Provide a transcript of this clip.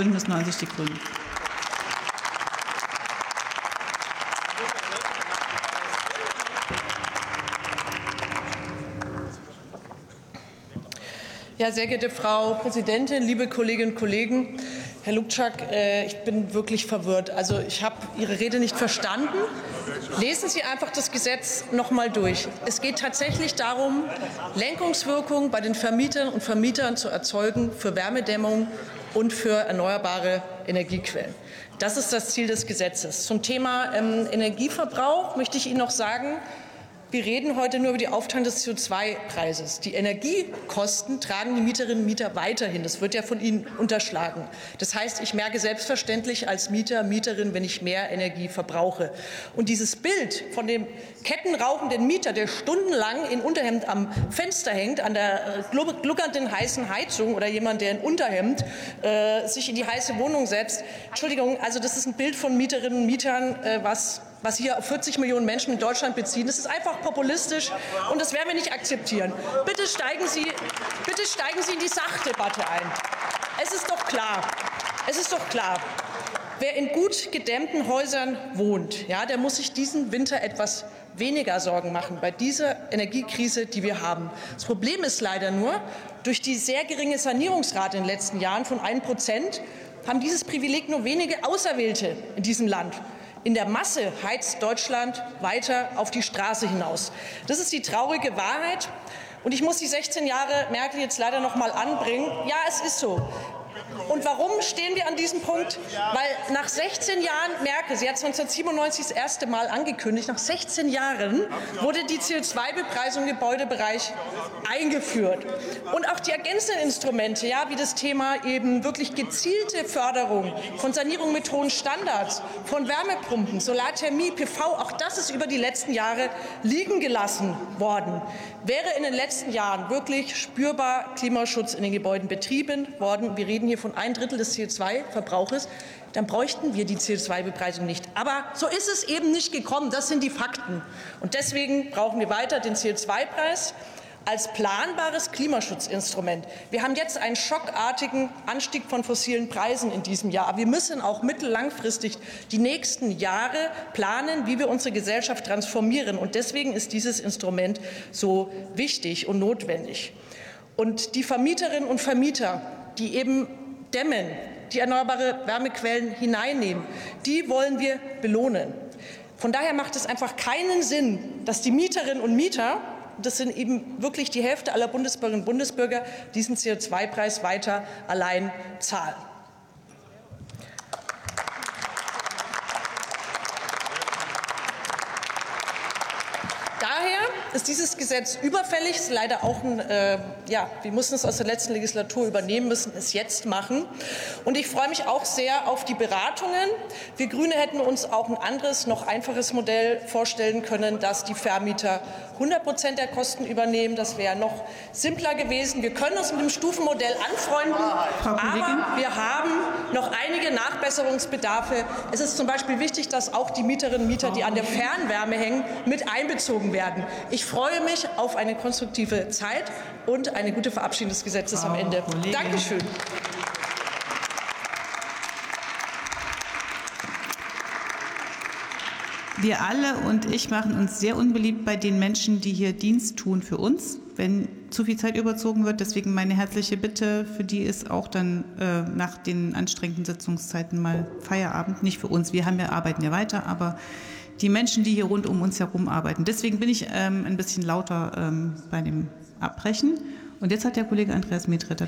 Bündnis 90 Die Grünen. Ja, sehr geehrte Frau Präsidentin, liebe Kolleginnen und Kollegen, Herr Lukczak, äh, ich bin wirklich verwirrt. Also ich habe Ihre Rede nicht verstanden. Lesen Sie einfach das Gesetz noch mal durch. Es geht tatsächlich darum, Lenkungswirkung bei den Vermietern und Vermietern zu erzeugen für Wärmedämmung und für erneuerbare Energiequellen. Das ist das Ziel des Gesetzes. Zum Thema ähm, Energieverbrauch möchte ich Ihnen noch sagen, wir reden heute nur über die Aufteilung des CO2-Preises. Die Energiekosten tragen die Mieterinnen und Mieter weiterhin. Das wird ja von Ihnen unterschlagen. Das heißt, ich merke selbstverständlich als Mieter, Mieterin, wenn ich mehr Energie verbrauche. Und dieses Bild von dem kettenrauchenden Mieter, der stundenlang in Unterhemd am Fenster hängt, an der äh, gluckernden heißen Heizung oder jemand, der in Unterhemd äh, sich in die heiße Wohnung setzt. Entschuldigung, also das ist ein Bild von Mieterinnen und Mietern, äh, was was hier auf 40 Millionen Menschen in Deutschland beziehen. Das ist einfach populistisch und das werden wir nicht akzeptieren. Bitte steigen Sie, bitte steigen Sie in die Sachdebatte ein. Es ist doch klar, es ist doch klar, wer in gut gedämmten Häusern wohnt, ja, der muss sich diesen Winter etwas weniger Sorgen machen bei dieser Energiekrise, die wir haben. Das Problem ist leider nur, durch die sehr geringe Sanierungsrate in den letzten Jahren von 1 Prozent haben dieses Privileg nur wenige Auserwählte in diesem Land. In der Masse heizt Deutschland weiter auf die Straße hinaus. Das ist die traurige Wahrheit. Und ich muss die 16 Jahre Merkel jetzt leider noch mal anbringen. Ja, es ist so. Und warum stehen wir an diesem Punkt? Weil nach 16 Jahren Merkel, sie hat 1997 das erste Mal angekündigt, nach 16 Jahren wurde die CO2-Bepreisung im Gebäudebereich eingeführt. Und auch die ergänzenden Instrumente, ja, wie das Thema eben wirklich gezielte Förderung von Sanierung mit hohen Standards, von Wärmepumpen, Solarthermie, PV, auch das ist über die letzten Jahre liegen gelassen worden. Wäre in den letzten Jahren wirklich spürbar Klimaschutz in den Gebäuden betrieben worden, wir reden hier von ein Drittel des CO2-Verbrauches, dann bräuchten wir die CO2-Bepreisung nicht. Aber so ist es eben nicht gekommen. Das sind die Fakten. Und deswegen brauchen wir weiter den CO2-Preis als planbares Klimaschutzinstrument. Wir haben jetzt einen schockartigen Anstieg von fossilen Preisen in diesem Jahr. Wir müssen auch mittellangfristig die nächsten Jahre planen, wie wir unsere Gesellschaft transformieren. Und deswegen ist dieses Instrument so wichtig und notwendig. Und die Vermieterinnen und Vermieter, die eben dämmen, die erneuerbare Wärmequellen hineinnehmen, die wollen wir belohnen. Von daher macht es einfach keinen Sinn, dass die Mieterinnen und Mieter das sind eben wirklich die Hälfte aller Bundesbürgerinnen und Bundesbürger, diesen CO2-Preis weiter allein zahlen. Daher ist dieses Gesetz überfällig, ist leider auch ein, äh, ja, wir mussten es aus der letzten Legislatur übernehmen, müssen es jetzt machen. Und ich freue mich auch sehr auf die Beratungen. Wir Grüne hätten uns auch ein anderes, noch einfaches Modell vorstellen können, dass die Vermieter 100 Prozent der Kosten übernehmen. Das wäre noch simpler gewesen. Wir können uns mit dem Stufenmodell anfreunden, aber wir haben noch einige Nachbesserungsbedarfe. Es ist zum Beispiel wichtig, dass auch die Mieterinnen und Mieter, die an der Fernwärme hängen, mit einbezogen werden. Ich freue mich auf eine konstruktive Zeit und eine gute Verabschiedung des Gesetzes am Ende. Dankeschön. Wir alle und ich machen uns sehr unbeliebt bei den Menschen, die hier Dienst tun für uns, wenn zu viel Zeit überzogen wird. Deswegen meine herzliche Bitte, für die ist auch dann äh, nach den anstrengenden Sitzungszeiten mal Feierabend. Nicht für uns, wir haben ja, arbeiten ja weiter, aber die Menschen, die hier rund um uns herum arbeiten. Deswegen bin ich ähm, ein bisschen lauter ähm, bei dem Abbrechen. Und jetzt hat der Kollege Andreas Medretter